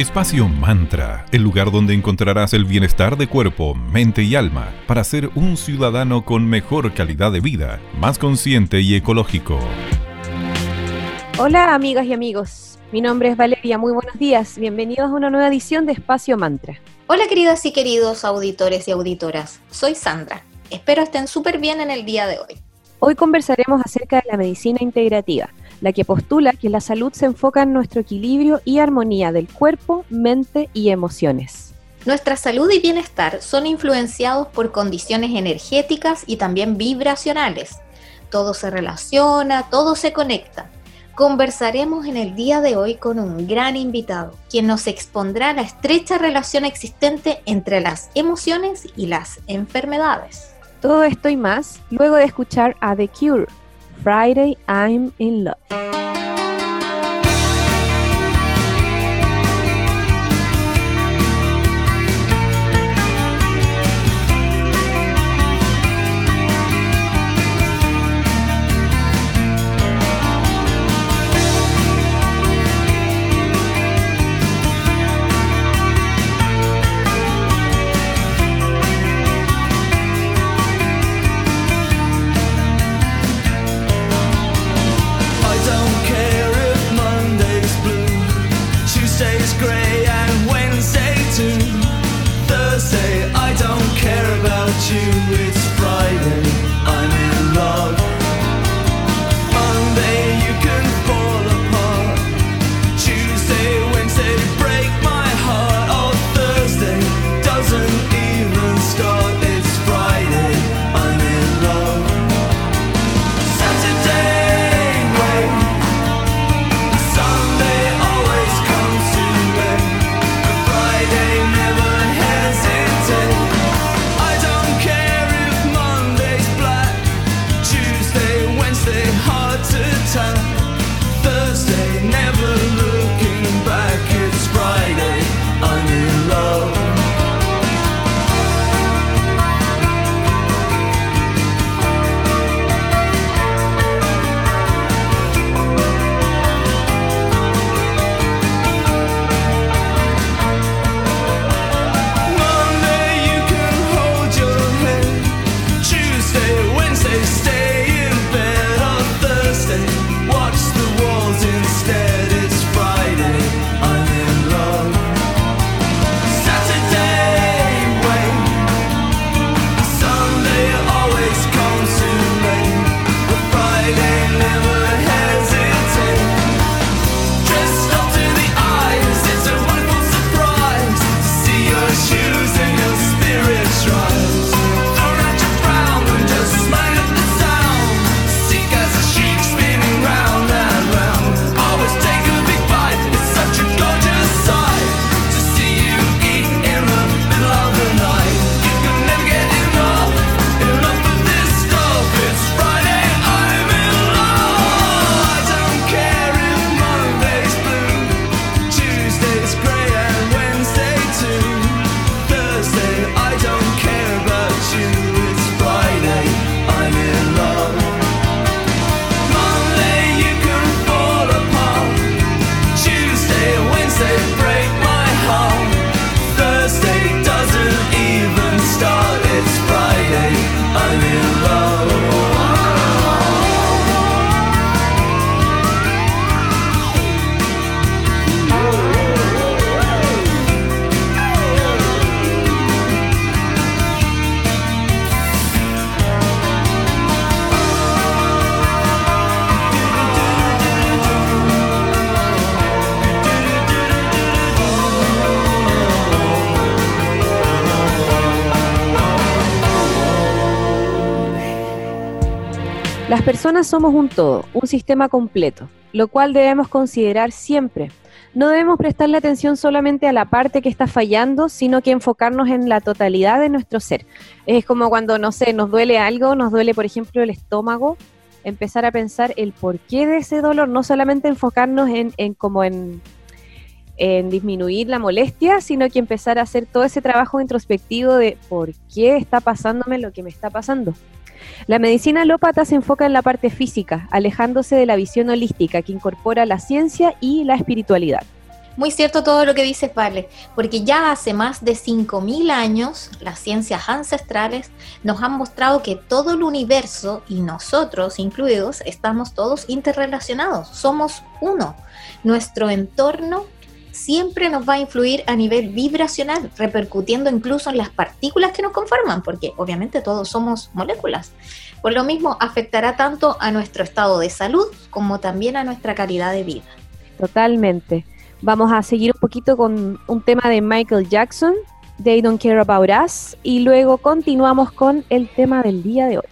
Espacio Mantra, el lugar donde encontrarás el bienestar de cuerpo, mente y alma para ser un ciudadano con mejor calidad de vida, más consciente y ecológico. Hola amigas y amigos, mi nombre es Valeria, muy buenos días, bienvenidos a una nueva edición de Espacio Mantra. Hola queridas y queridos auditores y auditoras, soy Sandra, espero estén súper bien en el día de hoy. Hoy conversaremos acerca de la medicina integrativa la que postula que la salud se enfoca en nuestro equilibrio y armonía del cuerpo, mente y emociones. Nuestra salud y bienestar son influenciados por condiciones energéticas y también vibracionales. Todo se relaciona, todo se conecta. Conversaremos en el día de hoy con un gran invitado, quien nos expondrá la estrecha relación existente entre las emociones y las enfermedades. Todo esto y más luego de escuchar a The Cure Friday I'm in Love. Personas somos un todo, un sistema completo, lo cual debemos considerar siempre. No debemos prestarle atención solamente a la parte que está fallando, sino que enfocarnos en la totalidad de nuestro ser. Es como cuando, no sé, nos duele algo, nos duele, por ejemplo, el estómago, empezar a pensar el porqué de ese dolor, no solamente enfocarnos en, en como en, en disminuir la molestia, sino que empezar a hacer todo ese trabajo introspectivo de por qué está pasándome lo que me está pasando. La medicina alópata se enfoca en la parte física, alejándose de la visión holística que incorpora la ciencia y la espiritualidad. Muy cierto todo lo que dices, Vale, porque ya hace más de 5.000 años las ciencias ancestrales nos han mostrado que todo el universo y nosotros incluidos estamos todos interrelacionados, somos uno. Nuestro entorno siempre nos va a influir a nivel vibracional, repercutiendo incluso en las partículas que nos conforman, porque obviamente todos somos moléculas. Por lo mismo, afectará tanto a nuestro estado de salud como también a nuestra calidad de vida. Totalmente. Vamos a seguir un poquito con un tema de Michael Jackson, They Don't Care About Us, y luego continuamos con el tema del día de hoy.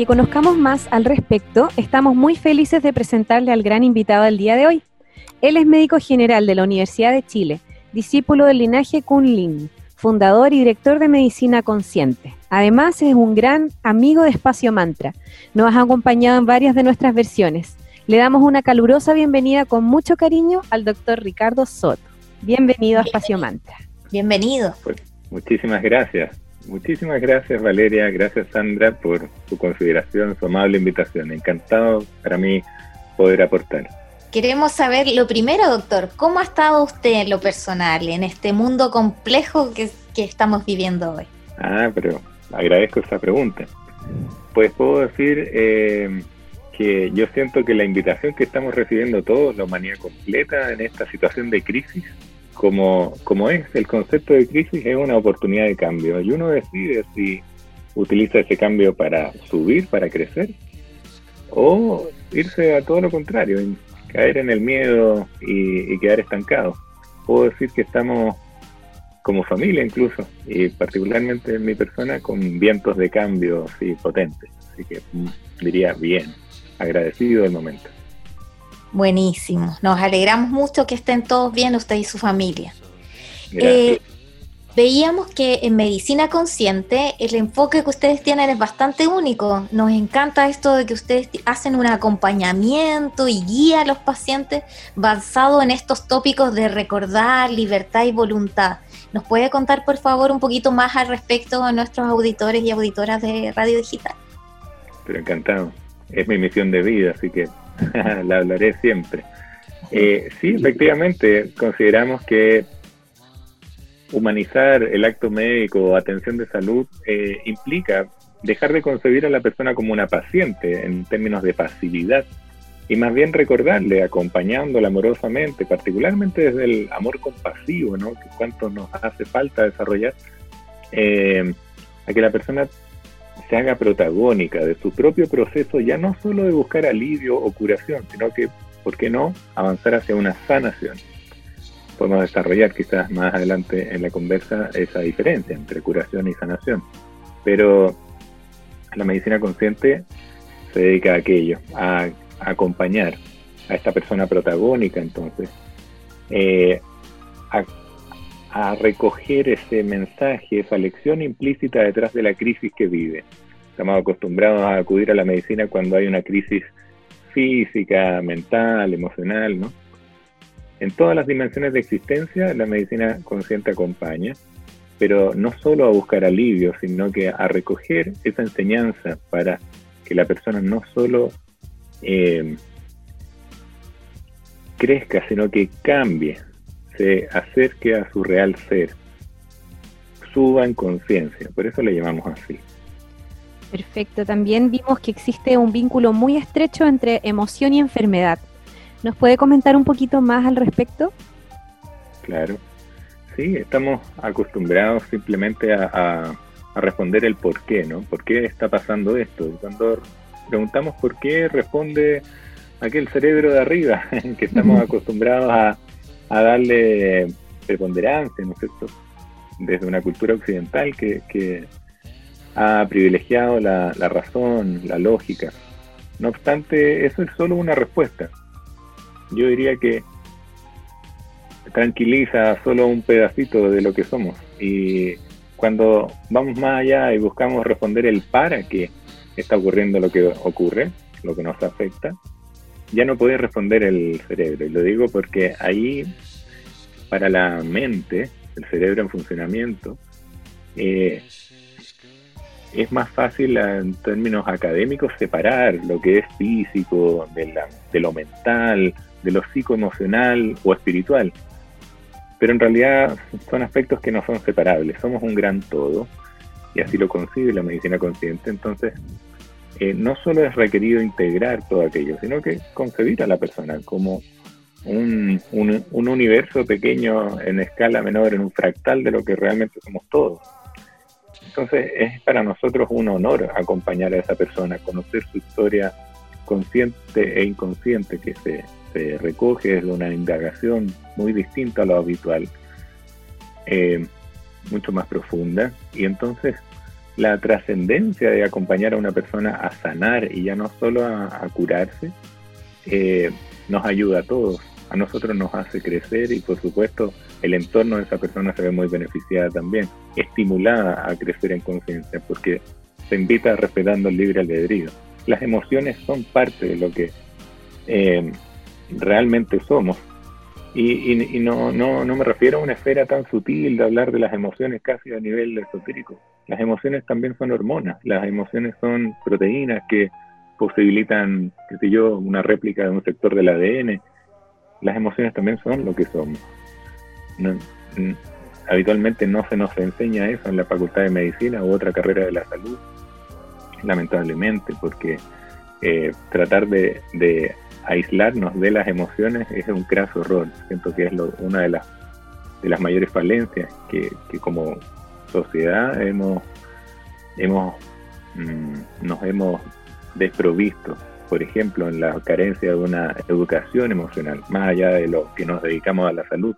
Que conozcamos más al respecto, estamos muy felices de presentarle al gran invitado del día de hoy. Él es médico general de la Universidad de Chile, discípulo del linaje Kunlin, fundador y director de Medicina Consciente. Además, es un gran amigo de Espacio Mantra. Nos ha acompañado en varias de nuestras versiones. Le damos una calurosa bienvenida con mucho cariño al doctor Ricardo Soto. Bienvenido a Espacio Mantra. Bienvenido. Pues, muchísimas gracias. Muchísimas gracias Valeria, gracias Sandra por su consideración, su amable invitación. Encantado para mí poder aportar. Queremos saber lo primero, doctor, ¿cómo ha estado usted en lo personal, en este mundo complejo que, estamos viviendo hoy? Ah, pero agradezco esa pregunta. Pues puedo decir eh, que yo siento que la invitación que estamos recibiendo todos, la humanidad completa, en esta situación de crisis, como, como es el concepto de crisis, es una oportunidad de cambio. Y uno decide si utiliza ese cambio para subir, para crecer, o irse a todo lo contrario, caer en el miedo y, quedar estancado. Puedo decir que estamos como familia incluso, y particularmente en mi persona, con vientos de cambio así potentes. Así que mm, diría bien, agradecido del momento. Buenísimo. Nos alegramos mucho que estén todos bien, usted y su familia. Eh, veíamos que en medicina consciente el enfoque que ustedes tienen es bastante único. Nos encanta esto de que ustedes hacen un acompañamiento y guía a los pacientes basado en estos tópicos de recordar, libertad y voluntad. ¿Nos puede contar, por favor, un poquito más al respecto a nuestros auditores y auditoras de Radio Digital? Pero encantado. Es mi misión de vida, así que la hablaré siempre. Eh, sí, efectivamente, consideramos que humanizar el acto médico o atención de salud eh, implica dejar de concebir a la persona como una paciente en términos de pasividad y más bien recordarle, acompañándola amorosamente, particularmente desde el amor compasivo, ¿no? que cuánto nos hace falta desarrollar, eh, a que la persona se haga protagónica de su propio proceso, ya no solo de buscar alivio o curación, sino que, ¿por qué no?, avanzar hacia una sanación. Podemos desarrollar quizás más adelante en la conversa esa diferencia entre curación y sanación. Pero la medicina consciente se dedica a aquello, a, acompañar a esta persona protagónica entonces, eh, a a recoger ese mensaje, esa lección implícita detrás de la crisis que vive. Estamos acostumbrados a acudir a la medicina cuando hay una crisis física, mental, emocional, ¿no? En todas las dimensiones de existencia, la medicina consciente acompaña, pero no solo a buscar alivio, sino que a recoger esa enseñanza para que la persona no solo eh, crezca, sino que cambie, se acerque a su real ser, suba en conciencia, por eso le llamamos así. Perfecto, también vimos que existe un vínculo muy estrecho entre emoción y enfermedad. ¿Nos puede comentar un poquito más al respecto? Claro, sí, estamos acostumbrados simplemente a, responder el por qué, ¿no? ¿Por qué está pasando esto? Y cuando preguntamos por qué, responde aquel cerebro de arriba, que estamos acostumbrados a, a darle preponderancia, ¿no es cierto? Desde una cultura occidental que, ha privilegiado la, razón, la lógica. No obstante, eso es solo una respuesta. Yo diría que tranquiliza solo un pedacito de lo que somos. Y cuando vamos más allá y buscamos responder el para qué está ocurriendo lo que ocurre, lo que nos afecta, ya no puede responder el cerebro. Y lo digo porque ahí, para la mente, el cerebro en funcionamiento, eh, es más fácil en términos académicos separar lo que es físico de, de lo mental, de lo psicoemocional o espiritual. Pero en realidad son aspectos que no son separables, somos un gran todo, y así lo concibe la medicina consciente. Entonces, no solo es requerido integrar todo aquello, sino que concebir a la persona como un, universo pequeño en escala menor, en un fractal de lo que realmente somos todos. Entonces es para nosotros un honor acompañar a esa persona, conocer su historia consciente e inconsciente que se, recoge desde una indagación muy distinta a lo habitual, eh, mucho más profunda, y entonces la trascendencia de acompañar a una persona a sanar y ya no solo a, curarse, eh, nos ayuda a todos. A nosotros nos hace crecer y por supuesto el entorno de esa persona se ve muy beneficiada también, estimulada a crecer en conciencia, porque se invita respetando el libre albedrío. Las emociones son parte de lo que eh, realmente somos. Y, no, no, no me refiero a una esfera tan sutil de hablar de las emociones casi a nivel esotérico. Las emociones también son hormonas, las emociones son proteínas que posibilitan, qué sé yo, una réplica de un sector del ADN. Las emociones también son lo que somos. habitualmente no se nos enseña eso en la Facultad de Medicina u otra carrera de la salud, lamentablemente, porque eh, tratar de, aislarnos de las emociones es un craso horror. Siento que es una de las, de las mayores falencias que, como sociedad hemos, hemos mm, nos hemos desprovisto, por ejemplo, en la carencia de una educación emocional, más allá de lo que nos dedicamos a la salud.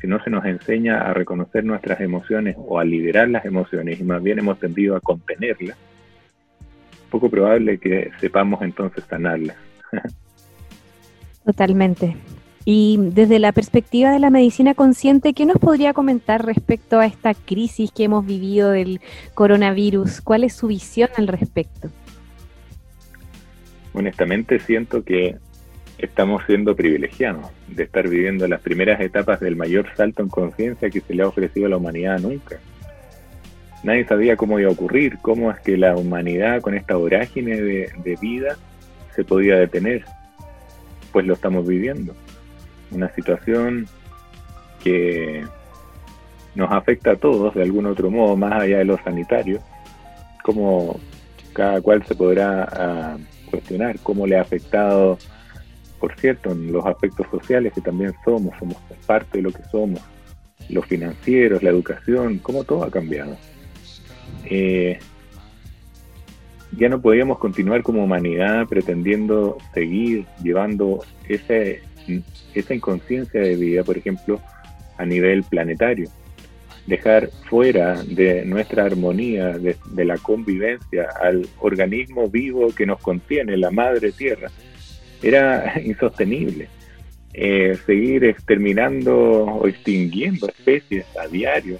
Si no se nos enseña a reconocer nuestras emociones o a liberar las emociones y más bien hemos tendido a contenerlas, poco probable que sepamos entonces sanarlas. Totalmente. Y desde la perspectiva de la medicina consciente, ¿qué nos podría comentar respecto a esta crisis que hemos vivido del coronavirus? ¿Cuál es su visión al respecto? Honestamente siento que estamos siendo privilegiados de estar viviendo las primeras etapas del mayor salto en conciencia que se le ha ofrecido a la humanidad nunca. Nadie sabía cómo iba a ocurrir, cómo es que la humanidad con esta vorágine de, de vida se podía detener pues lo estamos viviendo. Una situación que nos afecta a todos de algún otro modo, más allá de lo sanitario, como cada cual se podrá ah, cuestionar cómo le ha afectado, por cierto, en los aspectos sociales que también somos, somos parte de lo que somos, los financieros, la educación, cómo todo ha cambiado. Eh, ya no podíamos continuar como humanidad pretendiendo seguir llevando ese, esa inconsciencia de vida, por ejemplo, a nivel planetario. Dejar fuera de nuestra armonía, de, la convivencia, al organismo vivo que nos contiene, la madre tierra, era insostenible. Eh, seguir exterminando o extinguiendo especies a diario,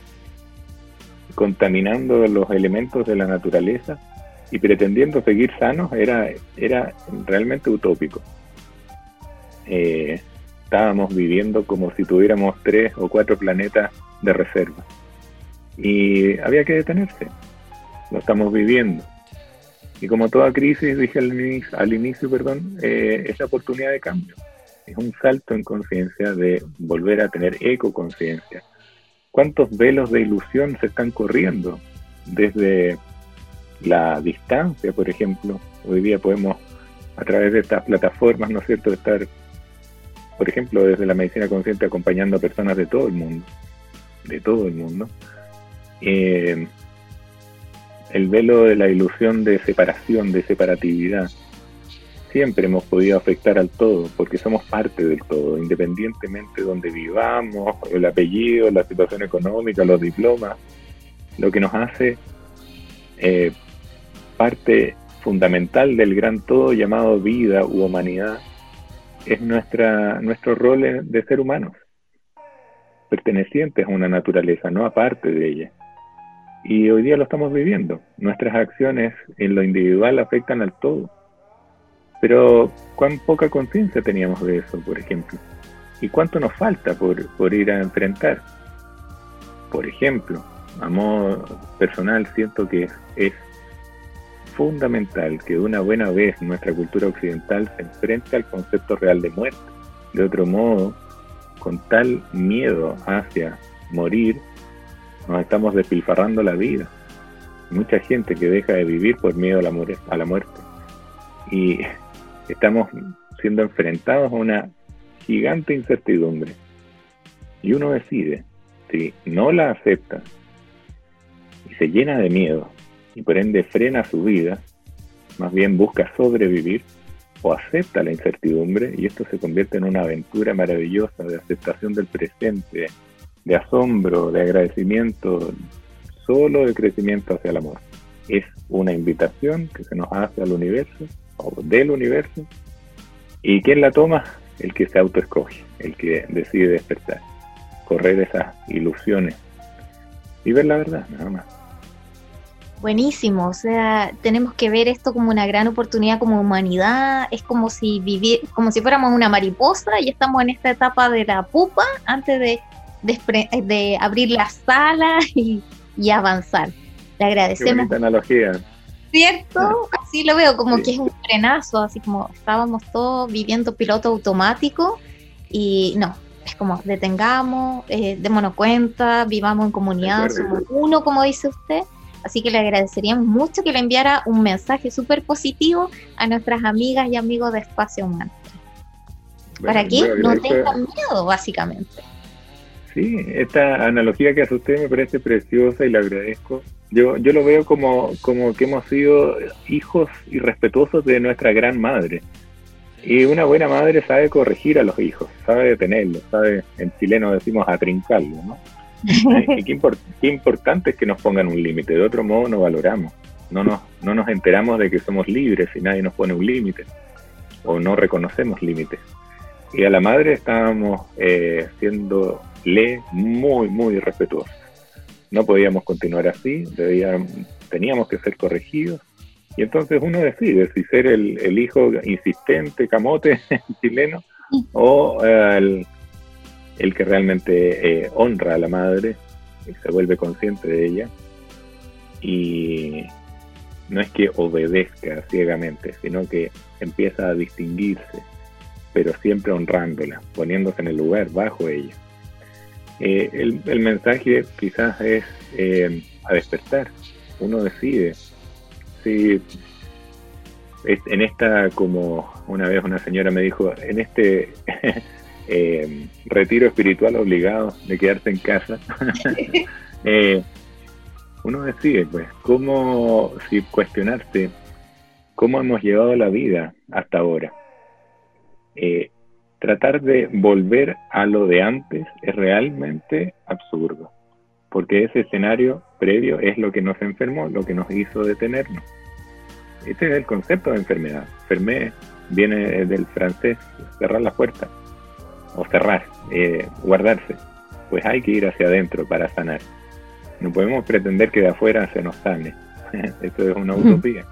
contaminando los elementos de la naturaleza, y pretendiendo seguir sanos era, era realmente utópico. Eh, estábamos viviendo como si tuviéramos tres o cuatro planetas de reserva. Y había que detenerse. Lo estamos viviendo. Y como toda crisis, dije al inicio, al inicio perdón, eh, es la oportunidad de cambio. Es un salto en conciencia de volver a tener ecoconciencia. ¿Cuántos velos de ilusión se están corriendo desde la distancia, por ejemplo. Hoy día podemos, a través de estas plataformas, ¿no es cierto?, estar, por ejemplo, desde la medicina consciente acompañando a personas de todo el mundo, de todo el mundo. Eh, el velo de la ilusión de separación, de separatividad, siempre hemos podido afectar al todo, porque somos parte del todo, independientemente de donde vivamos, el apellido, la situación económica, los diplomas, lo que nos hace eh, parte fundamental del gran todo llamado vida u humanidad es nuestra, nuestro rol de ser humanos, pertenecientes a una naturaleza, no aparte de ella. Y hoy día lo estamos viviendo. Nuestras acciones en lo individual afectan al todo. Pero cuán poca conciencia teníamos de eso, por ejemplo. ¿Y cuánto nos falta por, por ir a enfrentar? Por ejemplo, a modo personal siento que es fundamental que de una buena vez nuestra cultura occidental se enfrente al concepto real de muerte. De otro modo, con tal miedo hacia morir, nos estamos despilfarrando la vida. Mucha gente que deja de vivir por miedo a la, muerte, a la muerte. Y estamos siendo enfrentados a una gigante incertidumbre. Y uno decide, si no la acepta y se llena de miedo, y por ende frena su vida, más bien busca sobrevivir o acepta la incertidumbre y esto se convierte en una aventura maravillosa de aceptación del presente, de asombro, de agradecimiento solo de crecimiento hacia el amor. Es una invitación que se nos hace al universo o del universo. ¿Y quién la toma? El que se autoescoge, el que decide despertar, correr esas ilusiones y ver la verdad, nada más. Buenísimo, o sea, tenemos que ver esto como una gran oportunidad como humanidad, es como si vivir, como si fuéramos una mariposa y estamos en esta etapa de la pupa antes de, de, abrir las salas y, avanzar. Le agradecemos. Qué analogía. ¿Cierto? Así lo veo, como que es un frenazo, así como estábamos todos viviendo piloto automático y no, es como detengamos, eh, démonos cuenta, vivamos en comunidad, somos uno, como dice usted, Así que le agradeceríamos mucho que le enviara un mensaje súper positivo a nuestras amigas y amigos de Espacio Humano. para que no tengan miedo, básicamente. Sí, esta analogía que hace usted me parece preciosa y le agradezco. Yo, yo lo veo como, como que hemos sido hijos irrespetuosos de nuestra gran madre. Y una buena madre sabe corregir a los hijos, sabe detenerlos, sabe, en chileno decimos atrincarlos, ¿no? qué, importante es que nos pongan un límite, de otro modo no valoramos, no nos, no nos enteramos de que somos libres y nadie nos pone un límite, o no reconocemos límites. Y a la madre estábamos eh, muy, muy respetuosos. No podíamos continuar así, teníamos que ser corregidos. Y entonces uno decide si ser el, hijo insistente, camote chileno, o eh, el, el que realmente eh, honra a la madre y se vuelve consciente de ella y no es que obedezca ciegamente, sino que empieza a distinguirse, pero siempre honrándola, poniéndose en el lugar bajo ella. Eh, el, mensaje quizás es eh, a despertar. Uno decide si en esta, como una vez una señora me dijo, en este Eh, retiro espiritual obligado de quedarse en casa, eh, uno decide, pues, cómo, si cuestionarse cómo hemos llevado la vida hasta ahora. Eh, tratar de volver a lo de antes es realmente absurdo, porque ese escenario previo es lo que nos enfermó, lo que nos hizo detenernos. Ese es el concepto de enfermedad. Enfermé viene del francés, cerrar la puerta o cerrar, eh, guardarse, pues hay que ir hacia adentro para sanar. No podemos pretender que de afuera se nos sane. Esto es una utopía.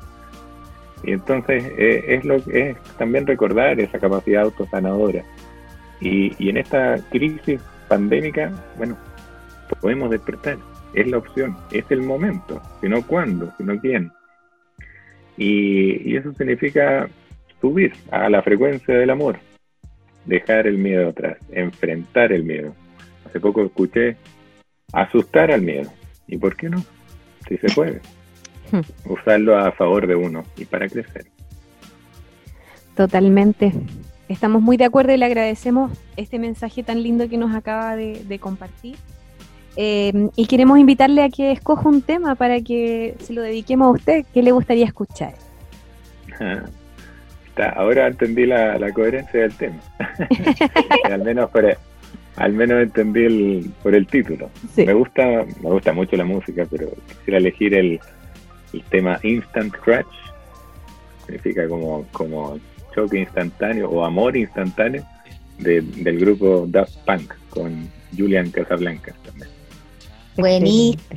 Y entonces eh, es lo que es también recordar esa capacidad autosanadora. Y, y en esta crisis pandémica, bueno, podemos despertar. Es la opción, es el momento, sino cuándo, sino quién. Y, y eso significa subir a la frecuencia del amor, dejar el miedo atrás, enfrentar el miedo. Hace poco escuché asustar al miedo. ¿Y por qué no? Si se puede. Usarlo a favor de uno y para crecer. Totalmente. Estamos muy de acuerdo y le agradecemos este mensaje tan lindo que nos acaba de, compartir. Eh, y queremos invitarle a que escoja un tema para que se lo dediquemos a usted. ¿Qué le gustaría escuchar? Ahora entendí la, coherencia del tema. al menos por al menos entendí el, por el título. Me gusta me gusta mucho la música, pero quisiera elegir el, tema Instant Crush. Significa como, como choque instantáneo o amor instantáneo del grupo Daft Punk con Julian Casablanca también. Buenísimo.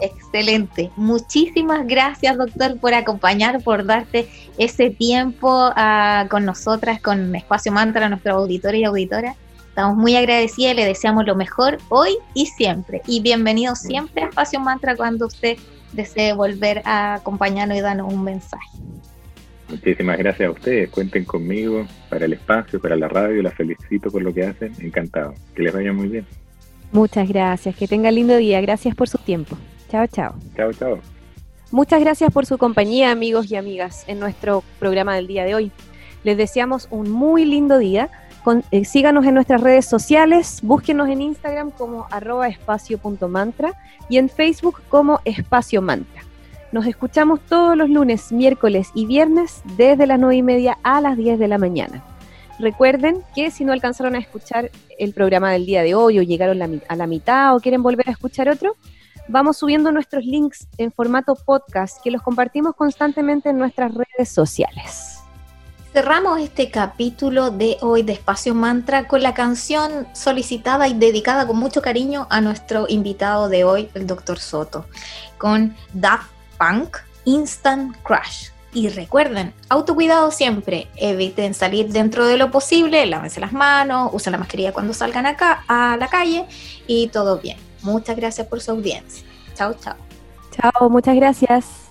Excelente. Muchísimas gracias, doctor, por acompañar, por darte ese tiempo ah, con nosotras, con Espacio Mantra, nuestro auditor y auditora. Estamos muy agradecidas, le deseamos lo mejor hoy y siempre. Y bienvenido siempre a Espacio Mantra cuando usted desee volver a acompañarnos y darnos un mensaje. Muchísimas gracias a ustedes. Cuenten conmigo para el espacio, para la radio. Las felicito por lo que hacen. Encantado. Que les vaya muy bien. Muchas gracias. Que tenga lindo día. Gracias por su tiempo. Chao, chao. Chao, chao. Muchas gracias por su compañía, amigos y amigas, en nuestro programa del día de hoy. Les deseamos un muy lindo día. Eh, síganos en nuestras redes sociales, búsquenos en Instagram como arroba espacio.mantra y en Facebook como espacio mantra. Nos escuchamos todos los lunes, miércoles y viernes desde las 9 y media a las 10 de la mañana. Recuerden que si no alcanzaron a escuchar el programa del día de hoy o llegaron a la mitad o quieren volver a escuchar otro, vamos subiendo nuestros links en formato podcast que los compartimos constantemente en nuestras redes sociales. Cerramos este capítulo de hoy de Espacio Mantra con la canción solicitada y dedicada con mucho cariño a nuestro invitado de hoy, el Dr. Soto, con Daft Punk Instant Crash. Y recuerden, autocuidado siempre, eviten salir dentro de lo posible, lávense las manos, usen la mascarilla cuando salgan acá a la calle y todo bien. Muchas gracias por su audiencia. Chao, chao. Chao, muchas gracias.